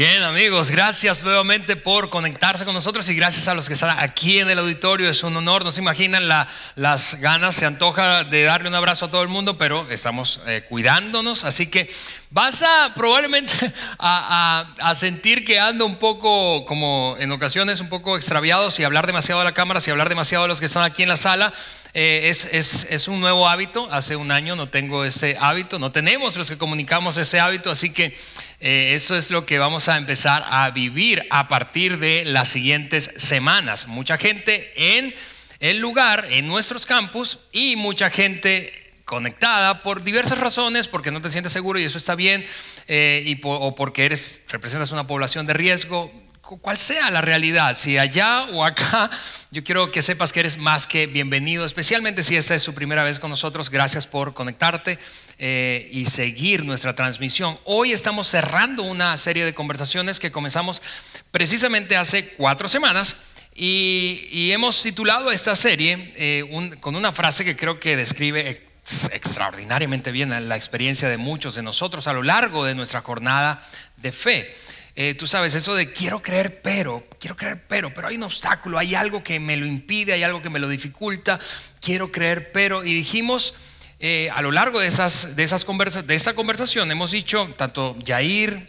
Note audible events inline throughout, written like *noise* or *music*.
Bien amigos, gracias nuevamente por conectarse con nosotros y gracias a los que están aquí en el auditorio. Es un honor, no se imaginan las ganas, se antoja de darle un abrazo a todo el mundo, pero estamos eh, cuidándonos, así que vas a probablemente *laughs* a, sentir que ando un poco, como en ocasiones, un poco extraviado si hablar demasiado a la cámara, si hablar demasiado a los que están aquí en la sala. Eh, es, es, un nuevo hábito, hace un año no tengo ese hábito, no tenemos los que comunicamos ese hábito, así que eh, eso es lo que vamos a empezar a vivir a partir de las siguientes semanas. Mucha gente en el lugar, en nuestros campus y mucha gente conectada por diversas razones, porque no te sientes seguro y eso está bien, eh, y o porque eres, representas una población de riesgo, cual sea la realidad, si allá o acá, yo quiero que sepas que eres más que bienvenido, especialmente si esta es su primera vez con nosotros. Gracias por conectarte eh, y seguir nuestra transmisión. Hoy estamos cerrando una serie de conversaciones que comenzamos precisamente hace cuatro semanas. Y, hemos titulado esta serie eh, con una frase que creo que describe extraordinariamente bien la experiencia de muchos de nosotros a lo largo de nuestra jornada de fe. Eh, tú sabes, eso de quiero creer, pero, quiero creer, pero, pero hay un obstáculo, hay algo que me lo impide, hay algo que me lo dificulta, quiero creer, pero, y dijimos eh, a lo largo de, esas, de, esas de esa conversación, hemos dicho, tanto Yair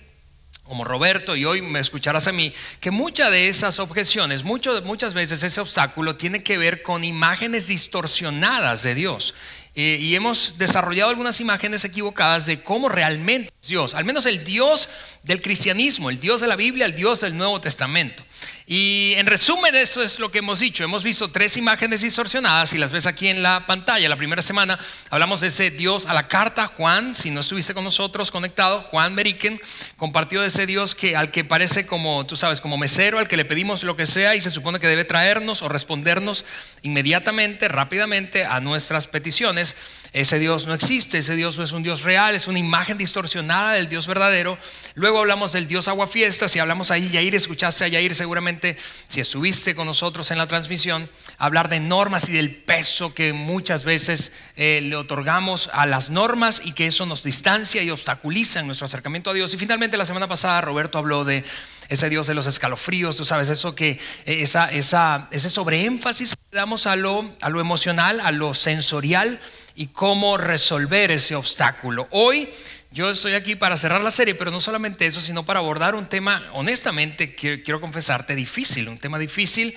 como Roberto, y hoy me escucharás a mí, que muchas de esas objeciones, muchas veces ese obstáculo tiene que ver con imágenes distorsionadas de Dios. Eh, y hemos desarrollado algunas imágenes equivocadas de cómo realmente es Dios, al menos el Dios del cristianismo, el Dios de la Biblia, el Dios del Nuevo Testamento. Y en resumen, eso es lo que hemos dicho. Hemos visto tres imágenes distorsionadas y las ves aquí en la pantalla. La primera semana hablamos de ese Dios a la carta. Juan, si no estuviste con nosotros conectado, Juan Meriken compartió de ese Dios que, al que parece como, tú sabes, como mesero, al que le pedimos lo que sea y se supone que debe traernos o respondernos inmediatamente, rápidamente a nuestras peticiones. Is. Ese Dios no existe, ese Dios no es un Dios real, es una imagen distorsionada del Dios verdadero. Luego hablamos del Dios aguafiestas y hablamos ahí, Yair, escuchaste a Yair seguramente, si estuviste con nosotros en la transmisión, hablar de normas y del peso que muchas veces eh, le otorgamos a las normas y que eso nos distancia y obstaculiza en nuestro acercamiento a Dios. Y finalmente la semana pasada Roberto habló de ese Dios de los escalofríos, tú sabes, eso que, eh, esa, esa, ese sobreénfasis que damos a lo, a lo emocional, a lo sensorial y cómo resolver ese obstáculo. Hoy yo estoy aquí para cerrar la serie, pero no solamente eso, sino para abordar un tema, honestamente, quiero, confesarte, difícil, un tema difícil,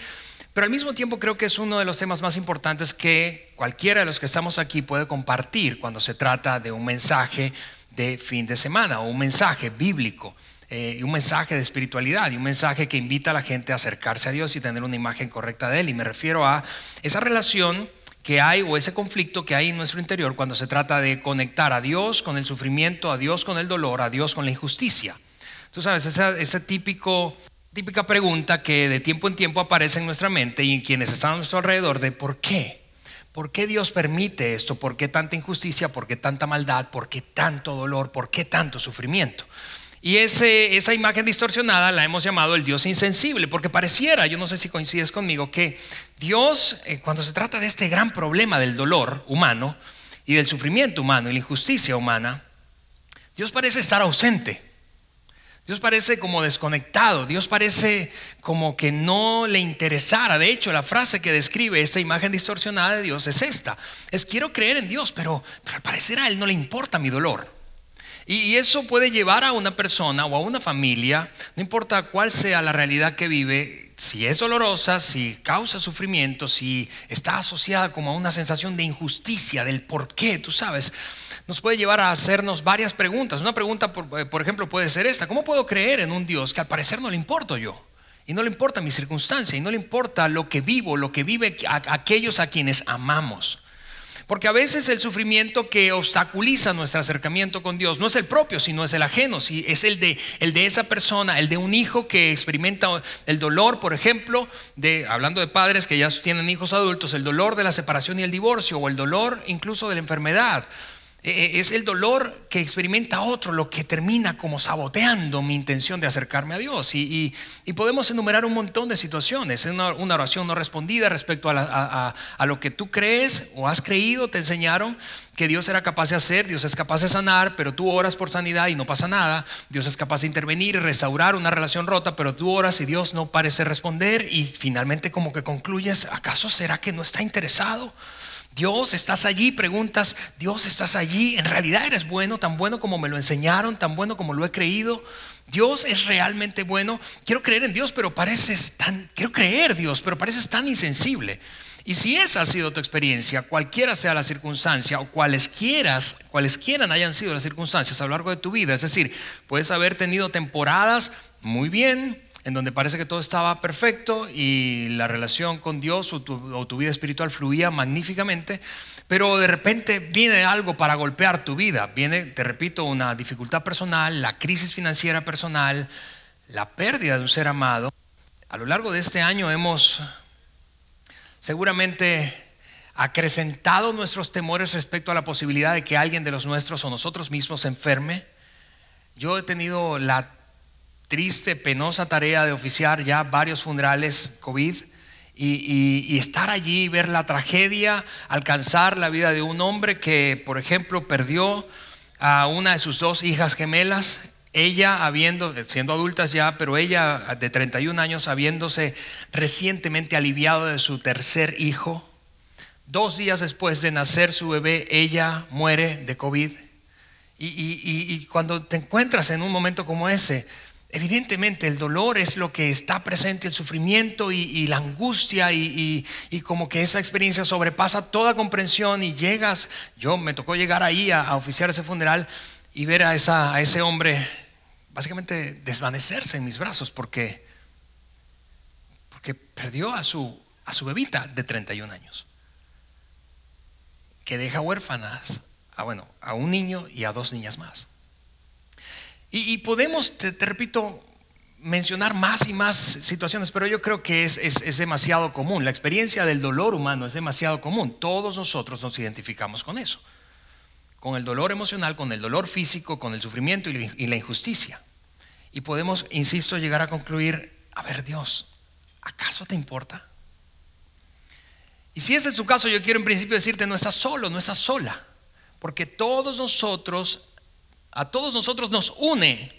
pero al mismo tiempo creo que es uno de los temas más importantes que cualquiera de los que estamos aquí puede compartir cuando se trata de un mensaje de fin de semana o un mensaje bíblico. Eh, un mensaje de espiritualidad y un mensaje que invita a la gente a acercarse a Dios y tener una imagen correcta de Él. Y me refiero a esa relación que hay o ese conflicto que hay en nuestro interior cuando se trata de conectar a Dios con el sufrimiento, a Dios con el dolor, a Dios con la injusticia. Tú sabes, esa, típica pregunta que de tiempo en tiempo aparece en nuestra mente y en quienes están a nuestro alrededor de ¿por qué? ¿Por qué Dios permite esto? ¿Por qué tanta injusticia? ¿Por qué tanta maldad? ¿Por qué tanto dolor? ¿Por qué tanto sufrimiento? Y esa imagen distorsionada la hemos llamado el Dios insensible, porque pareciera, yo no sé si coincides conmigo, que Dios, eh, cuando se trata de este gran problema del dolor humano y del sufrimiento humano y la injusticia humana, Dios parece estar ausente. Dios parece como desconectado, Dios parece como que no le interesara. De hecho, la frase que describe esta imagen distorsionada de Dios es esta. Es quiero creer en Dios, pero, pero al parecer a Él no le importa mi dolor. Y eso puede llevar a una persona o a una familia, no importa cuál sea la realidad que vive, si es dolorosa, si causa sufrimiento, si está asociada como a una sensación de injusticia, del por qué, tú sabes, nos puede llevar a hacernos varias preguntas. Una pregunta, por, eh, ejemplo, puede ser esta, ¿cómo puedo creer en un Dios que al parecer no le importo yo? Y no le importa mi circunstancia, y no le importa lo que vivo, lo que vive aquellos a quienes amamos. Porque a veces el sufrimiento que obstaculiza nuestro acercamiento con Dios no es el propio, sino es el ajeno, si es el de, el de esa persona, el de un hijo que experimenta el dolor, por ejemplo, de, hablando de padres que ya tienen hijos adultos, el dolor de la separación y el divorcio, o el dolor incluso de la enfermedad, es el dolor que experimenta otro lo que termina como saboteando mi intención de acercarme a Dios. Y, podemos enumerar un montón de situaciones. Una, oración no respondida respecto a, lo que tú crees o has creído, te enseñaron que Dios era capaz de hacer, Dios es capaz de sanar, pero tú oras por sanidad y no pasa nada. Dios es capaz de intervenir y restaurar una relación rota, pero tú oras y Dios no parece responder y finalmente como que concluyes, ¿acaso será que no está interesado? Dios, estás allí, preguntas, Dios, estás allí, en realidad eres bueno, tan bueno como me lo enseñaron, tan bueno como lo he creído. Dios es realmente bueno. Quiero creer en Dios, pero pareces tan, quiero creer Dios, pero pareces tan insensible. Y si esa ha sido tu experiencia, cualquiera sea la circunstancia o cualesquiera, cualesquiera hayan sido las circunstancias a lo largo de tu vida, es decir, puedes haber tenido temporadas muy bien, en donde parece que todo estaba perfecto y la relación con Dios o tu, vida espiritual fluía magníficamente, pero de repente viene algo para golpear tu vida. Viene, te repito, una dificultad personal, la crisis financiera personal, la pérdida de un ser amado. A lo largo de este año hemos seguramente acrecentado nuestros temores respecto a la posibilidad de que alguien de los nuestros o nosotros mismos se enferme. Yo he tenido la triste, penosa tarea de oficiar ya varios funerales COVID y, estar allí, ver la tragedia, alcanzar la vida de un hombre que, por ejemplo, perdió a una de sus dos hijas gemelas, ella habiendo, siendo adultas ya, pero ella de 31 años, habiéndose recientemente aliviado de su tercer hijo. Dos días después de nacer su bebé, ella muere de COVID. y, cuando te encuentras en un momento como ese, Evidentemente el dolor es lo que está presente, el sufrimiento y, la angustia y, como que esa experiencia sobrepasa toda comprensión y llegas, yo me tocó llegar ahí a, oficiar ese funeral y ver a, esa, a ese hombre básicamente desvanecerse en mis brazos porque, porque perdió a su, a su bebita de 31 años, que deja huérfanas a, bueno, a un niño y a dos niñas más. Y, podemos, te, repito, mencionar más y más situaciones, pero yo creo que es, es, demasiado común. La experiencia del dolor humano es demasiado común. Todos nosotros nos identificamos con eso. Con el dolor emocional, con el dolor físico, con el sufrimiento y la injusticia. Y podemos, insisto, llegar a concluir, a ver Dios, ¿acaso te importa? Y si ese es su caso, yo quiero en principio decirte, no estás solo, no estás sola. Porque todos nosotros a todos nosotros nos une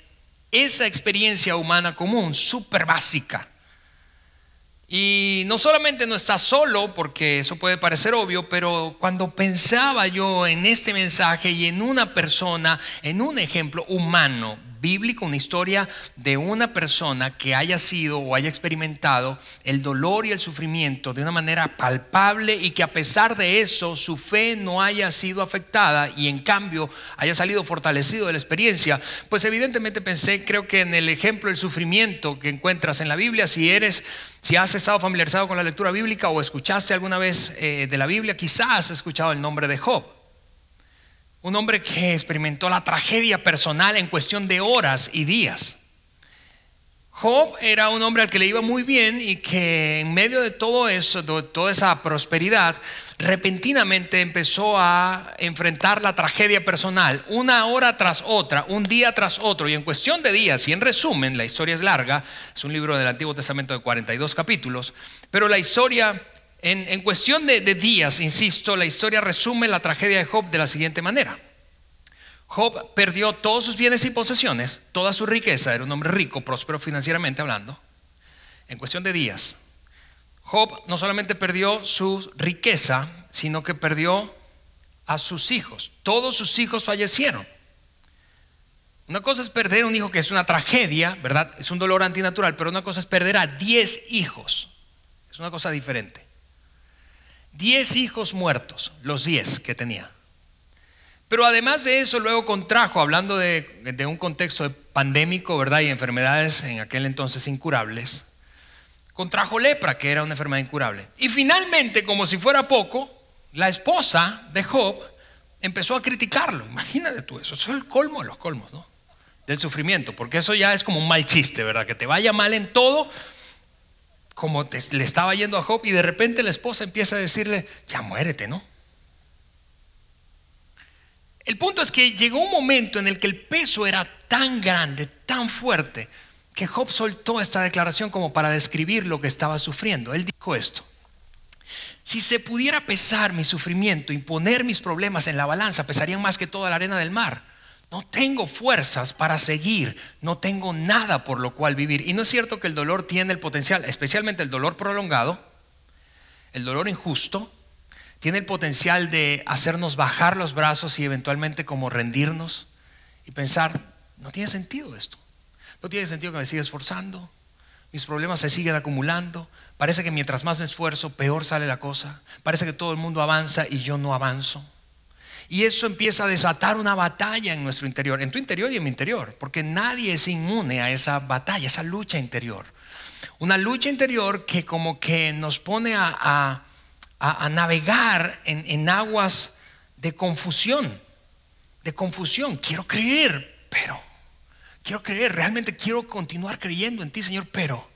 esa experiencia humana común, súper básica. Y no solamente no está solo, porque eso puede parecer obvio, pero cuando pensaba yo en este mensaje y en una persona, en un ejemplo humano, bíblico, una historia de una persona que haya sido o haya experimentado el dolor y el sufrimiento de una manera palpable y que a pesar de eso su fe no haya sido afectada y en cambio haya salido fortalecido de la experiencia, pues evidentemente pensé, creo que en el ejemplo del sufrimiento que encuentras en la Biblia, si eres si has estado familiarizado con la lectura bíblica o escuchaste alguna vez eh, de la Biblia, quizás has escuchado el nombre de Job. Un hombre que experimentó la tragedia personal en cuestión de horas y días. Job era un hombre al que le iba muy bien y que en medio de todo eso, de toda esa prosperidad, repentinamente empezó a enfrentar la tragedia personal, una hora tras otra, un día tras otro, y en cuestión de días, y en resumen, la historia es larga, es un libro del Antiguo Testamento de 42 capítulos, pero la historia en, cuestión de, días, insisto, la historia resume la tragedia de Job de la siguiente manera. Job perdió todos sus bienes y posesiones, toda su riqueza, era un hombre rico, próspero financieramente hablando, en cuestión de días. Job no solamente perdió su riqueza, sino que perdió a sus hijos. Todos sus hijos fallecieron. Una cosa es perder un hijo que es una tragedia, ¿verdad? Es un dolor antinatural, pero una cosa es perder a 10 hijos. Es una cosa diferente. Diez hijos muertos, los diez que tenía. Pero además de eso, luego contrajo, hablando de, un contexto pandémico, ¿verdad? Y enfermedades en aquel entonces incurables, contrajo lepra, que era una enfermedad incurable. Y finalmente, como si fuera poco, la esposa de Job empezó a criticarlo. Imagínate tú eso, eso es el colmo de los colmos, ¿no? Del sufrimiento, porque eso ya es como un mal chiste, ¿verdad? Que te vaya mal en todo, como le estaba yendo a Job, y de repente la esposa empieza a decirle, ya muérete, ¿no? El punto es que llegó un momento en el que el peso era tan grande, tan fuerte, que Job soltó esta declaración como para describir lo que estaba sufriendo. Él dijo esto. Si se pudiera pesar mi sufrimiento y poner mis problemas en la balanza, pesarían más que toda la arena del mar. No tengo fuerzas para seguir, no tengo nada por lo cual vivir. Y no es cierto que el dolor tiene el potencial, especialmente el dolor prolongado, el dolor injusto, tiene el potencial de hacernos bajar los brazos y eventualmente como rendirnos y pensar, no tiene sentido esto. No tiene sentido que me siga esforzando, mis problemas se siguen acumulando, parece que mientras más me esfuerzo, peor sale la cosa, parece que todo el mundo avanza y yo no avanzo. Y eso empieza a desatar una batalla en nuestro interior, en tu interior y en mi interior, porque nadie es inmune a esa batalla, esa lucha interior. Una lucha interior que como que nos pone a a, navegar en, en aguas de confusión, de confusión. Quiero creer, pero, quiero creer, realmente quiero continuar creyendo en ti, Señor, pero.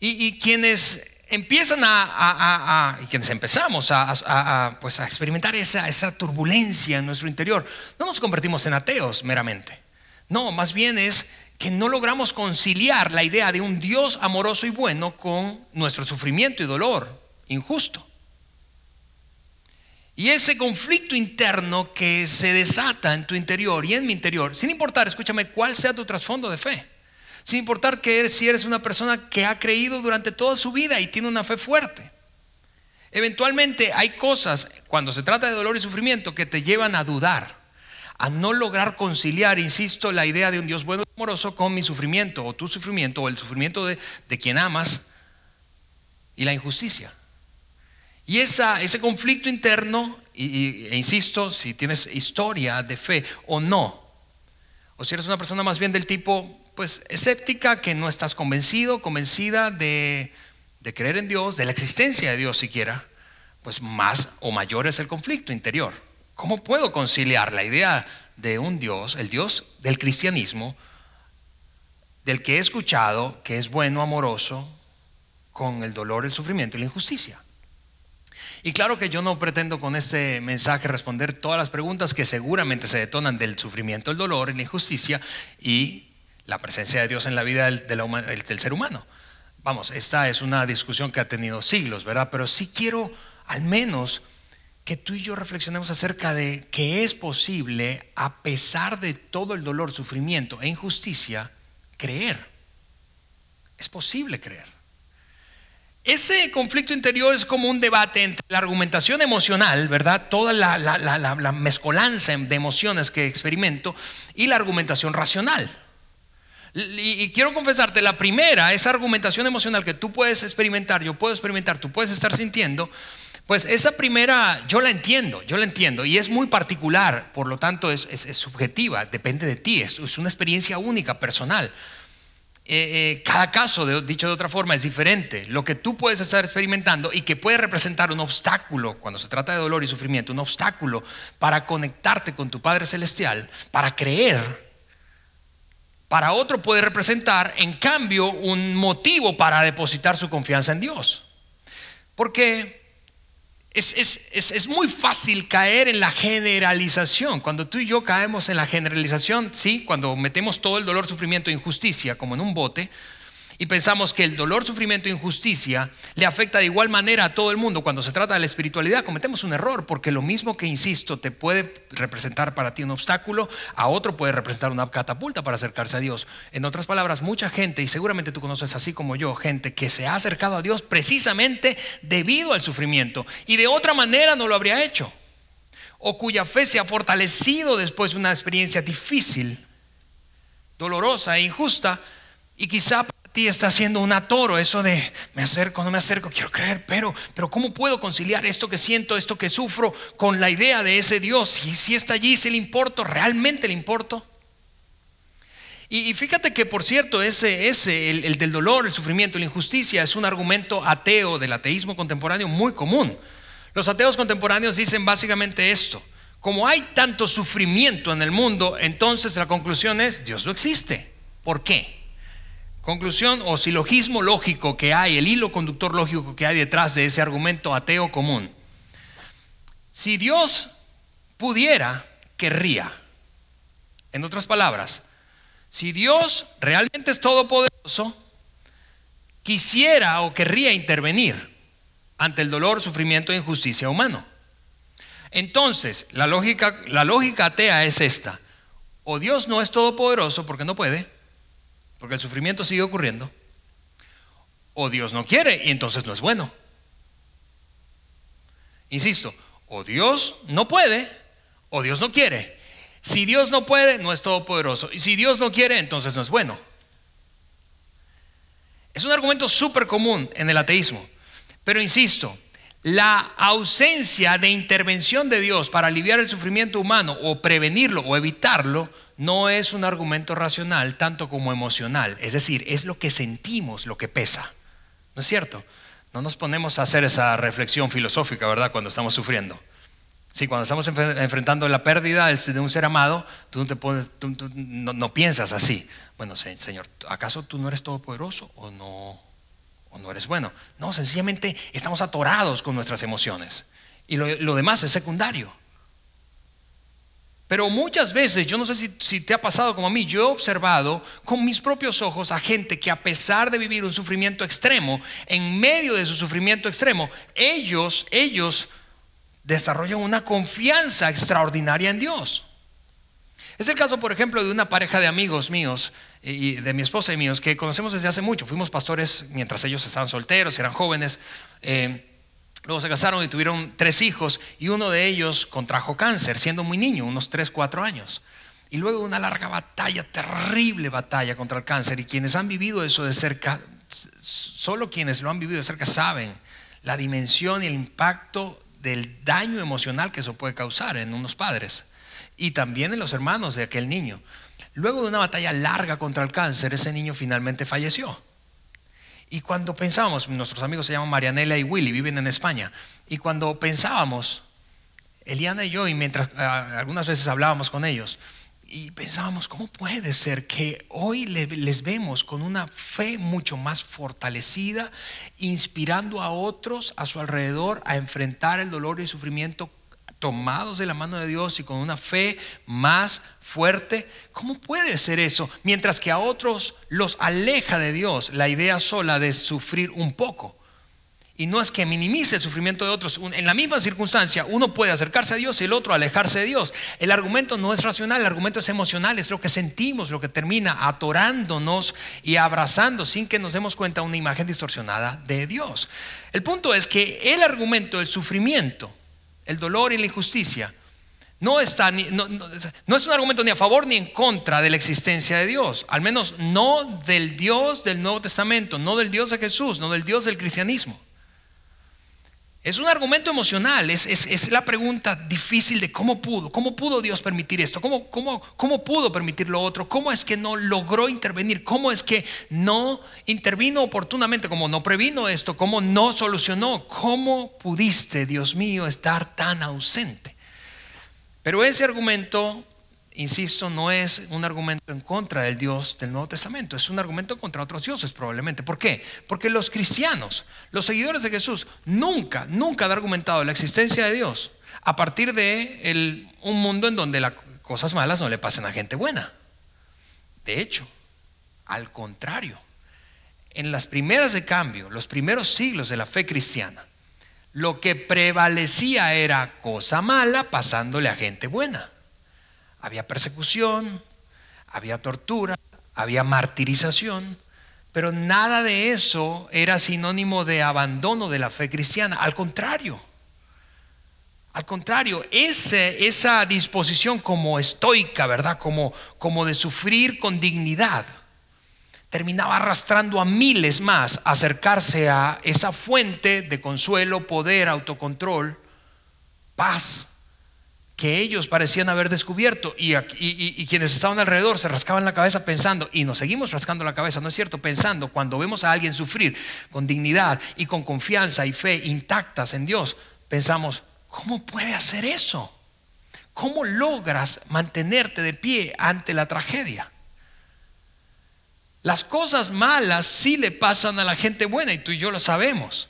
Y, quienes empiezan a, y quienes empezamos a, pues a experimentar esa turbulencia en nuestro interior, no nos convertimos en ateos meramente. No, más bien es que no logramos conciliar la idea de un Dios amoroso y bueno con nuestro sufrimiento y dolor injusto. Y ese conflicto interno que se desata en tu interior y en mi interior, sin importar, escúchame, cuál sea tu trasfondo de fe, sin importar que eres, si eres una persona que ha creído durante toda su vida y tiene una fe fuerte. Eventualmente hay cosas, cuando se trata de dolor y sufrimiento, que te llevan a dudar, a no lograr conciliar, insisto, la idea de un Dios bueno y amoroso con mi sufrimiento o tu sufrimiento o el sufrimiento de, de quien amas y la injusticia. Y ese conflicto interno, y, e insisto, si tienes historia de fe o no, o si eres una persona más bien del tipo, pues escéptica, que no estás convencido, convencida de, de creer en Dios, de la existencia de Dios siquiera, pues más o mayor es el conflicto interior. ¿Cómo puedo conciliar la idea de un Dios, el Dios del cristianismo, del que he escuchado, que es bueno, amoroso, con el dolor, el sufrimiento y la injusticia? Y claro que yo no pretendo con este mensaje responder todas las preguntas que seguramente se detonan del sufrimiento, el dolor, la injusticia y la presencia de Dios en la vida del, ser humano. Vamos, esta es una discusión que ha tenido siglos, ¿verdad? Pero sí quiero al menos que tú y yo reflexionemos acerca de que es posible, a pesar de todo el dolor, sufrimiento e injusticia, creer. Es posible creer. Ese conflicto interior es como un debate entre la argumentación emocional, ¿verdad? Toda la, mezcolanza de emociones que experimento y la argumentación racional. Y, quiero confesarte, la primera, esa argumentación emocional que tú puedes experimentar, yo puedo experimentar, tú puedes estar sintiendo, pues esa primera yo la entiendo, yo la entiendo y es muy particular, por lo tanto es, subjetiva, depende de ti, es una experiencia única, personal. Eh, eh, cada caso, dicho de otra forma, es diferente. Lo que tú puedes estar experimentando y que puede representar un obstáculo cuando se trata de dolor y sufrimiento, un obstáculo para conectarte con tu Padre Celestial, para creer, para otro puede representar, en cambio, un motivo para depositar su confianza en Dios. Porque es, muy fácil caer en la generalización. Cuando tú y yo caemos en la generalización, sí, cuando metemos todo el dolor, sufrimiento e injusticia como en un bote, y pensamos que el dolor, sufrimiento e injusticia le afecta de igual manera a todo el mundo cuando se trata de la espiritualidad, cometemos un error, porque lo mismo que, insisto, te puede representar para ti un obstáculo, a otro puede representar una catapulta para acercarse a Dios. En otras palabras, mucha gente, y seguramente tú conoces así como yo, gente que se ha acercado a Dios precisamente debido al sufrimiento, y de otra manera no lo habría hecho, o cuya fe se ha fortalecido después de una experiencia difícil, dolorosa e injusta, y quizá está haciendo un atoro, eso de me acerco, no me acerco, quiero creer, pero, pero ¿cómo puedo conciliar esto que siento, esto que sufro con la idea de ese Dios? Si, si está allí, si le importo, realmente le importo. Y, fíjate que, por cierto, ese, ese el, del dolor, el sufrimiento, la injusticia, es un argumento ateo del ateísmo contemporáneo muy común. Los ateos contemporáneos dicen básicamente esto. Como hay tanto sufrimiento en el mundo, entonces la conclusión es, Dios no existe. ¿Por qué? Conclusión o silogismo lógico que hay, el hilo conductor lógico que hay detrás de ese argumento ateo común. Si Dios pudiera, querría. En otras palabras, si Dios realmente es todopoderoso, quisiera o querría intervenir ante el dolor, sufrimiento e injusticia humano. Entonces, la lógica, la lógica atea es esta. O Dios no es todopoderoso porque no puede, porque el sufrimiento sigue ocurriendo, o Dios no quiere y entonces no es bueno. Insisto, o Dios no puede, o Dios no quiere. Si Dios no puede, no es todopoderoso. Y si Dios no quiere, entonces no es bueno. Es un argumento súper común en el ateísmo. Pero insisto, la ausencia de intervención de Dios para aliviar el sufrimiento humano o prevenirlo o evitarlo no es un argumento racional tanto como emocional. Es decir, es lo que sentimos lo que pesa. ¿No es cierto? No nos ponemos a hacer esa reflexión filosófica, ¿verdad? Cuando estamos sufriendo. Sí, cuando estamos enfrentando la pérdida de un ser amado, tú, no, piensas así. Bueno, Señor, ¿acaso tú no eres todopoderoso o no, o no eres bueno? No, sencillamente estamos atorados con nuestras emociones. Y lo demás es secundario. Pero muchas veces, yo no sé si, te ha pasado como a mí, yo he observado con mis propios ojos a gente que a pesar de vivir un sufrimiento extremo, en medio de su sufrimiento extremo, ellos, ellos desarrollan una confianza extraordinaria en Dios. Es el caso, por ejemplo, de una pareja de amigos míos, y de mi esposa y míos, que conocemos desde hace mucho. Fuimos pastores mientras ellos estaban solteros, eran jóvenes. Eh, Luego se casaron y tuvieron tres hijos y uno de ellos contrajo cáncer siendo muy niño, unos 3, 4 años. Y luego una larga batalla, terrible batalla contra el cáncer. Y quienes han vivido eso de cerca, solo quienes lo han vivido de cerca saben la dimensión y el impacto del daño emocional que eso puede causar en unos padres y también en los hermanos de aquel niño. Luego de una batalla larga contra el cáncer, ese niño finalmente falleció. Y cuando pensábamos, nuestros amigos se llaman Marianela y Willy, viven en España, y cuando pensábamos, Eliana y yo, y mientras algunas veces hablábamos con ellos, y pensábamos, ¿cómo puede ser que hoy les vemos con una fe mucho más fortalecida, inspirando a otros a su alrededor a enfrentar el dolor y el sufrimiento tomados de la mano de Dios y con una fe más fuerte. ¿Cómo puede ser eso? Mientras que a otros los aleja de Dios la idea sola de sufrir un poco. Y no es que minimice el sufrimiento de otros. En la misma circunstancia, uno puede acercarse a Dios y el otro alejarse de Dios. El argumento no es racional, el argumento es emocional, es lo que sentimos, lo que termina atorándonos y abrazando sin que nos demos cuenta una imagen distorsionada de Dios. El punto es que el argumento del sufrimiento el dolor y la injusticia, no, está no, no, es un argumento ni a favor ni en contra de la existencia de Dios, al menos no del Dios del Nuevo Testamento, no del Dios de Jesús, no del Dios del cristianismo. Es un argumento emocional, es, la pregunta difícil de cómo pudo, cómo pudo Dios permitir esto, ¿Cómo, cómo, cómo pudo permitir lo otro, cómo es que no logró intervenir, cómo es que no intervino oportunamente, cómo no previno esto, cómo no solucionó, cómo pudiste, Dios mío, estar tan ausente. Pero ese argumento insisto, no es un argumento en contra del Dios del Nuevo Testamento, es un argumento contra otros dioses probablemente. ¿Por qué? Porque los cristianos, los seguidores de Jesús, nunca, nunca han argumentado la existencia de Dios a partir de un mundo en donde las cosas malas no le pasen a gente buena. De hecho, al contrario, en las primeras de cambio, los primeros siglos de la fe cristiana, lo que prevalecía era cosa mala pasándole a gente buena. Había persecución, había tortura, había martirización, pero nada de eso era sinónimo de abandono de la fe cristiana. Al contrario, al contrario, esa disposición como estoica, ¿verdad? Como, como de sufrir con dignidad, terminaba arrastrando a miles más a acercarse a esa fuente de consuelo, poder, autocontrol, paz que ellos parecían haber descubierto y, y, quienes estaban alrededor se rascaban la cabeza pensando, y nos seguimos rascando la cabeza, ¿no es cierto? Pensando, cuando vemos a alguien sufrir con dignidad y con confianza y fe intactas en Dios, pensamos, ¿cómo puede hacer eso? ¿Cómo logras mantenerte de pie ante la tragedia? Las cosas malas sí le pasan a la gente buena y tú y yo lo sabemos.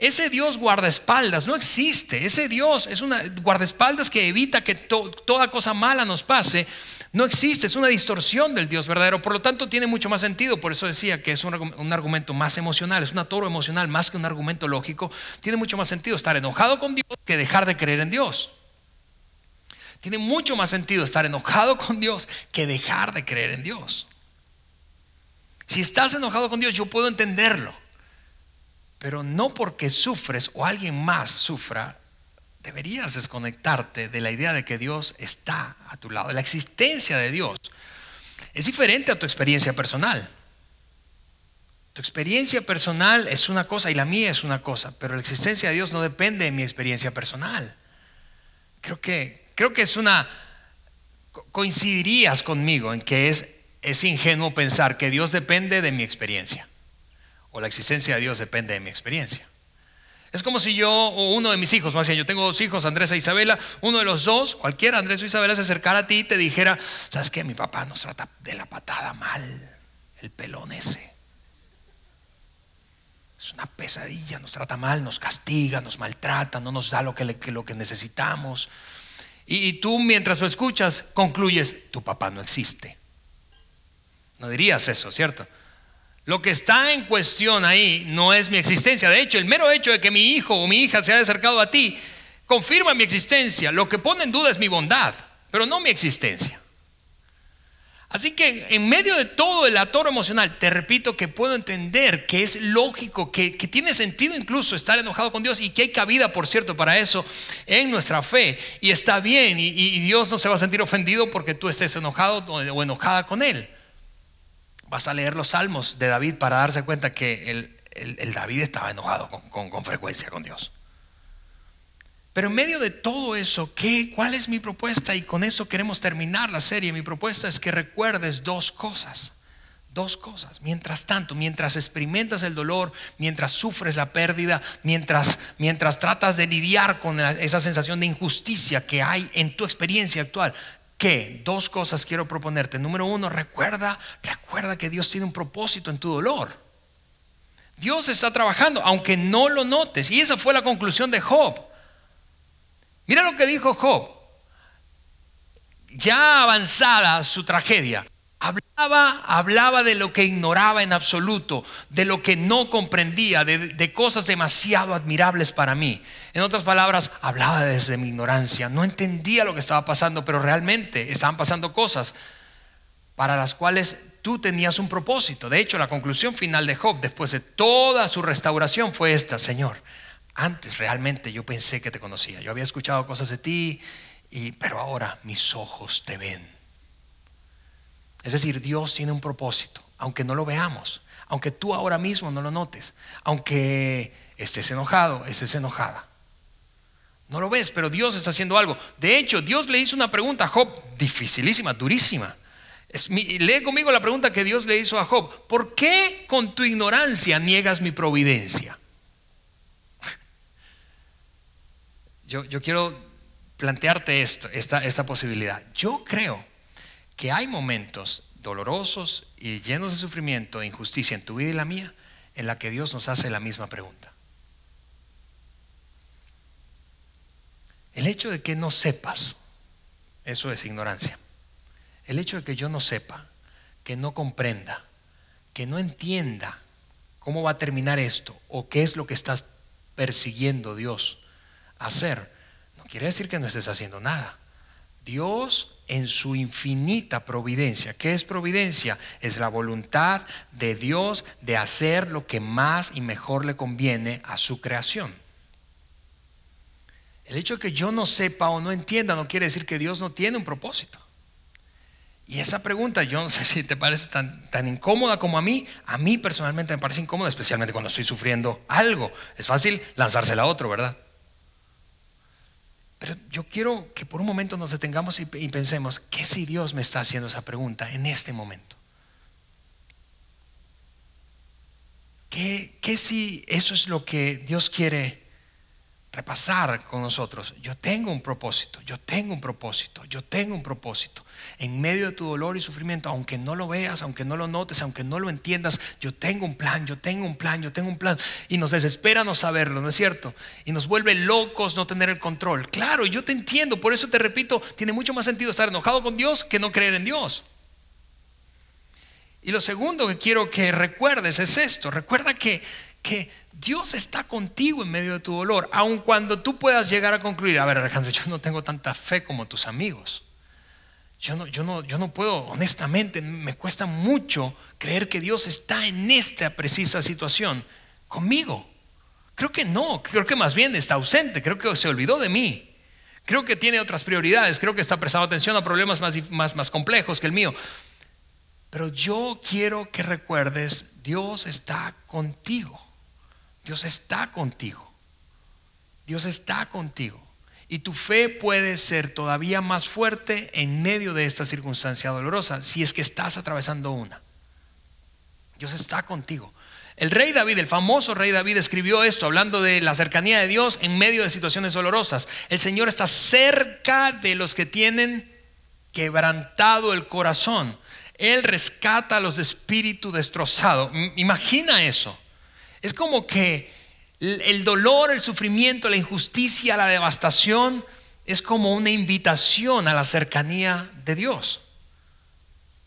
Ese Dios guardaespaldas no existe. Ese Dios es una guardaespaldas que evita que toda cosa mala nos pase. No existe, es una distorsión del Dios verdadero. Por lo tanto, tiene mucho más sentido. Por eso decía que es un, un argumento más emocional, es un toro emocional más que un argumento lógico. Tiene mucho más sentido estar enojado con Dios que dejar de creer en Dios. Tiene mucho más sentido estar enojado con Dios que dejar de creer en Dios. Si estás enojado con Dios, yo puedo entenderlo. Pero no porque sufres o alguien más sufra, deberías desconectarte de la idea de que Dios está a tu lado. La existencia de Dios es diferente a tu experiencia personal. Tu experiencia personal es una cosa y la mía es una cosa, pero la existencia de Dios no depende de mi experiencia personal. Creo que, creo que es una... Coincidirías conmigo en que es, es ingenuo pensar que Dios depende de mi experiencia o la existencia de Dios depende de mi experiencia. Es como si yo, o uno de mis hijos, más bien, yo tengo dos hijos, Andrés e Isabela, uno de los dos, cualquiera, Andrés o Isabela, se acercara a ti y te dijera, ¿sabes qué? Mi papá nos trata de la patada mal, el pelón ese. Es una pesadilla, nos trata mal, nos castiga, nos maltrata, no nos da lo que, lo que necesitamos. Y, y tú mientras lo escuchas concluyes, tu papá no existe. No dirías eso, ¿cierto? Lo que está en cuestión ahí no es mi existencia. De hecho, el mero hecho de que mi hijo o mi hija se haya acercado a ti confirma mi existencia. Lo que pone en duda es mi bondad, pero no mi existencia. Así que en medio de todo el atoro emocional, te repito que puedo entender que es lógico, que, tiene sentido incluso estar enojado con Dios y que hay cabida, por cierto, para eso en nuestra fe. Y está bien, y Dios no se va a sentir ofendido porque tú estés enojado o enojada con Él. Vas a leer los salmos de David para darse cuenta que el, David estaba enojado con, frecuencia con Dios. Pero en medio de todo eso, ¿qué, ¿cuál es mi propuesta? Y con eso queremos terminar la serie. Mi propuesta es que recuerdes dos cosas. Dos cosas. Mientras tanto, mientras experimentas el dolor, mientras sufres la pérdida, mientras, mientras tratas de lidiar con esa sensación de injusticia que hay en tu experiencia actual, que dos cosas quiero proponerte. Número uno, recuerda, recuerda que Dios tiene un propósito en tu dolor. Dios está trabajando, aunque no lo notes. Y esa fue la conclusión de Job. Mira lo que dijo Job. Ya avanzada su tragedia, Hablaba, de lo que ignoraba en absoluto, de lo que no comprendía, de, cosas demasiado admirables para mí. En otras palabras, hablaba desde mi ignorancia. No entendía lo que estaba pasando, pero realmente estaban pasando cosas para las cuales tú tenías un propósito. De hecho, la conclusión final de Job, después de toda su restauración, fue esta, Señor. Antes realmente yo pensé que te conocía. Yo había escuchado cosas de ti, y, pero ahora mis ojos te ven. Es decir, Dios tiene un propósito, aunque no lo veamos, aunque tú ahora mismo no lo notes, aunque estés enojado, estés enojada. No lo ves, pero Dios está haciendo algo. De hecho, Dios le hizo una pregunta a Job dificilísima, durísima. lee conmigo la pregunta que Dios le hizo a Job. ¿Por qué con tu ignorancia niegas mi providencia? *laughs* Yo, yo quiero plantearte esto, esta, esta posibilidad. Yo creo que hay momentos dolorosos y llenos de sufrimiento e injusticia en tu vida y la mía en la que Dios nos hace la misma pregunta. El hecho de que no sepas, eso es ignorancia. El hecho de que yo no sepa, que no comprenda, que no entienda cómo va a terminar esto o qué es lo que estás persiguiendo Dios hacer, no quiere decir que no estés haciendo nada. Dios en su infinita providencia. ¿Qué es providencia? Es la voluntad de Dios de hacer lo que más y mejor le conviene a su creación. El hecho de que yo no sepa o no entienda no quiere decir que Dios no tiene un propósito. Y esa pregunta, yo no sé *laughs* si te parece tan, tan incómoda como a mí. A mí personalmente me parece incómoda, especialmente cuando estoy sufriendo algo. Es fácil lanzársela a otro, ¿verdad? Pero yo quiero que por un momento nos detengamos y, pensemos, ¿qué si Dios me está haciendo esa pregunta en este momento? ¿Qué, si eso es lo que Dios quiere repasar con nosotros, yo tengo un propósito, yo tengo un propósito, yo tengo un propósito. En medio de tu dolor y sufrimiento, aunque no lo veas, aunque no lo notes, aunque no lo entiendas, yo tengo un plan, yo tengo un plan, yo tengo un plan. Y nos desespera no saberlo, ¿no es cierto? Y nos vuelve locos no tener el control. Claro, yo te entiendo, por eso te repito, tiene mucho más sentido estar enojado con Dios que no creer en Dios. Y lo segundo que quiero que recuerdes es esto, recuerda que, que Dios está contigo en medio de tu dolor, aun cuando tú puedas llegar a concluir, a ver Alejandro, yo no tengo tanta fe como tus amigos. Yo no, yo no, yo no puedo, honestamente, me cuesta mucho creer que Dios está en esta precisa situación conmigo. Creo que no, creo que más bien está ausente, creo que se olvidó de mí. Creo que tiene otras prioridades, creo que está prestando atención a problemas más, más, más complejos que el mío. Pero yo quiero que recuerdes, Dios está contigo. Dios está contigo. Dios está contigo. Y tu fe puede ser todavía más fuerte en medio de esta circunstancia dolorosa si es que estás atravesando una. Dios está contigo. El rey David, el famoso rey David, escribió esto hablando de la cercanía de Dios en medio de situaciones dolorosas. El Señor está cerca de los que tienen quebrantado el corazón. Él rescata a los de espíritu destrozado. Imagina eso. Es como que el dolor, el sufrimiento, la injusticia, la devastación es como una invitación a la cercanía de Dios.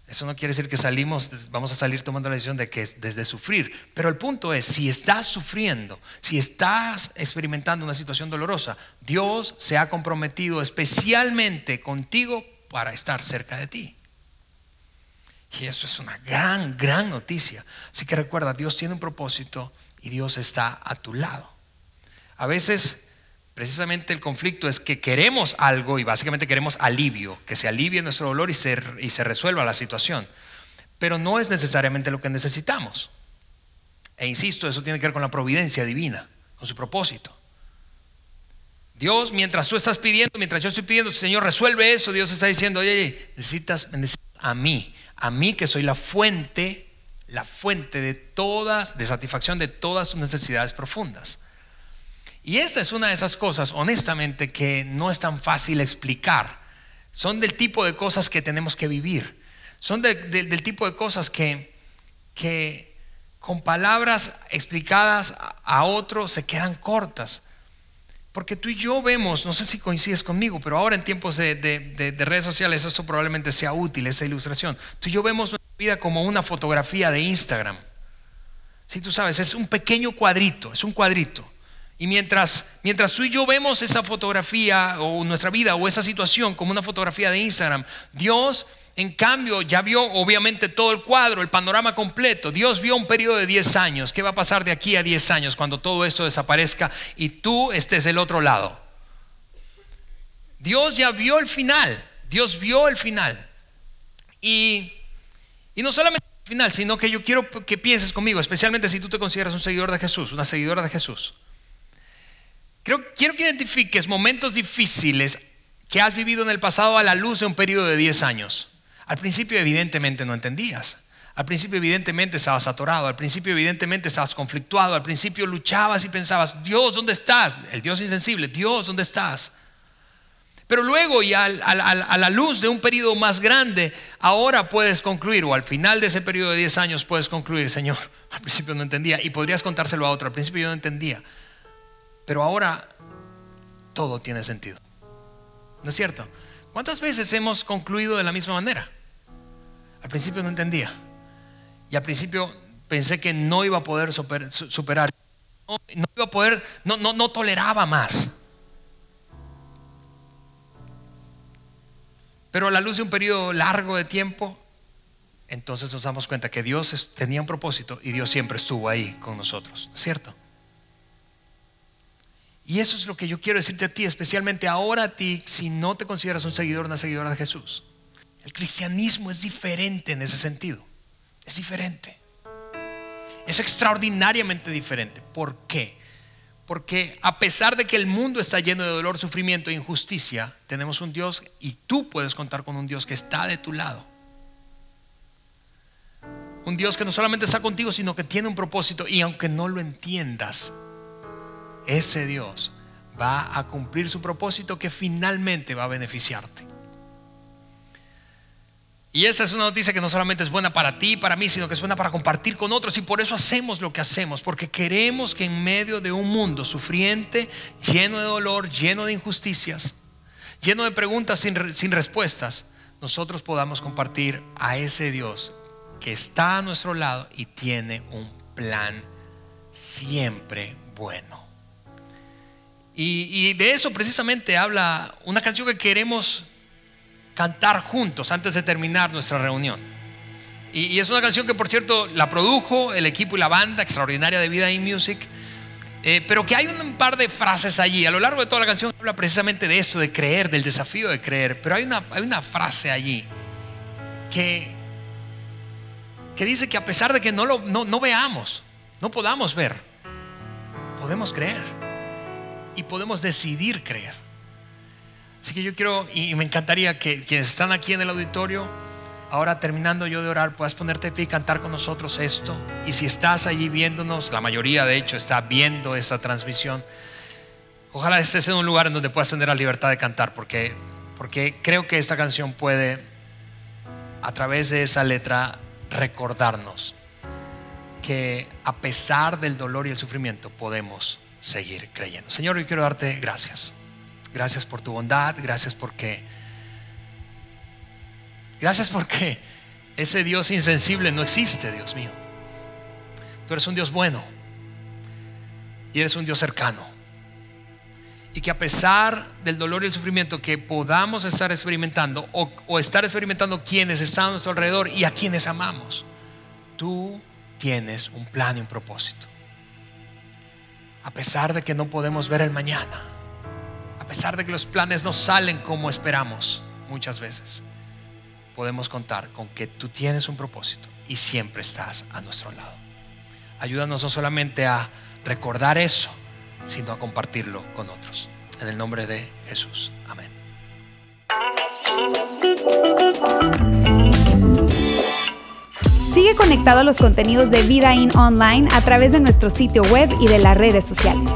Eso no quiere decir que salimos, vamos a salir tomando la decisión de que desde sufrir. Pero el punto es, si estás sufriendo, si estás experimentando una situación dolorosa, Dios se ha comprometido especialmente contigo para estar cerca de ti. Y eso es una gran, gran noticia. Así que recuerda, Dios tiene un propósito y Dios está a tu lado. A veces, precisamente el conflicto es que queremos algo y básicamente queremos alivio, que se alivie nuestro dolor y se, y se resuelva la situación. Pero no es necesariamente lo que necesitamos. E insisto, eso tiene que ver con la providencia divina, con su propósito. Dios, mientras tú estás pidiendo, mientras yo estoy pidiendo, Señor, resuelve eso, Dios está diciendo, oye, necesitas, necesitas a mí, a mí que soy la fuente la fuente de todas, de satisfacción de todas sus necesidades profundas. Y esta es una de esas cosas, honestamente, que no es tan fácil explicar. Son del tipo de cosas que tenemos que vivir. Son del tipo de cosas que, que con palabras explicadas a otro se quedan cortas. Porque tú y yo vemos, no sé si coincides conmigo, pero ahora en tiempos de, de redes sociales esto probablemente sea útil, esa ilustración. Tú y yo vemos vida como una fotografía de Instagram. Si tú sabes, es un pequeño cuadrito, es un cuadrito. Y mientras, mientras tú y yo vemos esa fotografía o nuestra vida o esa situación como una fotografía de Instagram, Dios en cambio ya vio obviamente todo el cuadro, el panorama completo. Dios vio un periodo de 10 años. ¿Qué va a pasar de aquí a 10 años cuando todo esto desaparezca y tú estés del otro lado? Dios ya vio el final. Dios vio el final. Y y no solamente al final, sino que yo quiero que pienses conmigo, especialmente si tú te consideras un seguidor de Jesús, una seguidora de Jesús. quiero que identifiques momentos difíciles que has vivido en el pasado a la luz de un periodo de 10 años. Al principio evidentemente no entendías. Al principio evidentemente estabas atorado, al principio evidentemente estabas conflictuado, al principio luchabas y pensabas, Dios, ¿dónde estás? El Dios insensible, Dios, ¿dónde estás? Pero luego y a, la luz de un periodo más grande, ahora puedes concluir, o al final de ese periodo de 10 años puedes concluir, Señor, al principio no entendía, y podrías contárselo a otro, al principio yo no entendía, pero ahora todo tiene sentido. ¿No es cierto? ¿Cuántas veces hemos concluido de la misma manera? Al principio no entendía, y al principio pensé que no iba a poder superar, no, iba a poder, no, no, no toleraba más. Pero a la luz de un periodo largo de tiempo, entonces nos damos cuenta que Dios tenía un propósito y Dios siempre estuvo ahí con nosotros, ¿cierto? Y eso es lo que yo quiero decirte a ti, especialmente ahora a ti, si no te consideras un seguidor o una seguidora de Jesús. El cristianismo es diferente en ese sentido. Es diferente. Es extraordinariamente diferente. ¿Por qué? Porque a pesar de que el mundo está lleno de dolor, sufrimiento e injusticia, tenemos un Dios y tú puedes contar con un Dios que está de tu lado. Un Dios que no solamente está contigo, sino que tiene un propósito y aunque no lo entiendas, ese Dios va a cumplir su propósito que finalmente va a beneficiarte. Y esa es una noticia que no solamente es buena para ti y para mí, sino que es buena para compartir con otros. Y por eso hacemos lo que hacemos, porque queremos que en medio de un mundo sufriente, lleno de dolor, lleno de injusticias, lleno de preguntas sin, sin respuestas, nosotros podamos compartir a ese Dios que está a nuestro lado y tiene un plan siempre bueno. Y, y de eso precisamente habla una canción que queremos cantar juntos antes de terminar nuestra reunión. Y, es una canción que, por cierto, la produjo el equipo y la banda extraordinaria de Vida in Music. Eh, pero que hay un par de frases allí. A lo largo de toda la canción habla precisamente de esto, de creer, del desafío de creer. Pero hay una, hay una frase allí que, que dice que a pesar de que no, lo, no, no veamos, no podamos ver, podemos creer y podemos decidir creer. Así que yo quiero y me encantaría que quienes están aquí en el auditorio, ahora terminando yo de orar, puedas ponerte pie y cantar con nosotros esto. Y si estás allí viéndonos, la mayoría de hecho está viendo esta transmisión, ojalá estés en un lugar en donde puedas tener la libertad de cantar, porque, porque creo que esta canción puede, a través de esa letra, recordarnos que a pesar del dolor y el sufrimiento podemos seguir creyendo. Señor, yo quiero darte gracias. Gracias por tu bondad, gracias porque... Gracias porque ese Dios insensible no existe, Dios mío. Tú eres un Dios bueno y eres un Dios cercano. Y que a pesar del dolor y el sufrimiento que podamos estar experimentando o, estar experimentando quienes están a nuestro alrededor y a quienes amamos, tú tienes un plan y un propósito. A pesar de que no podemos ver el mañana, pesar de que los planes no salen como esperamos muchas veces, podemos contar con que tú tienes un propósito y siempre estás a nuestro lado. Ayúdanos no solamente a recordar eso, sino a compartirlo con otros. En el nombre de Jesús. Amén. Sigue conectado a los contenidos de Vida In Online a través de nuestro sitio web y de las redes sociales.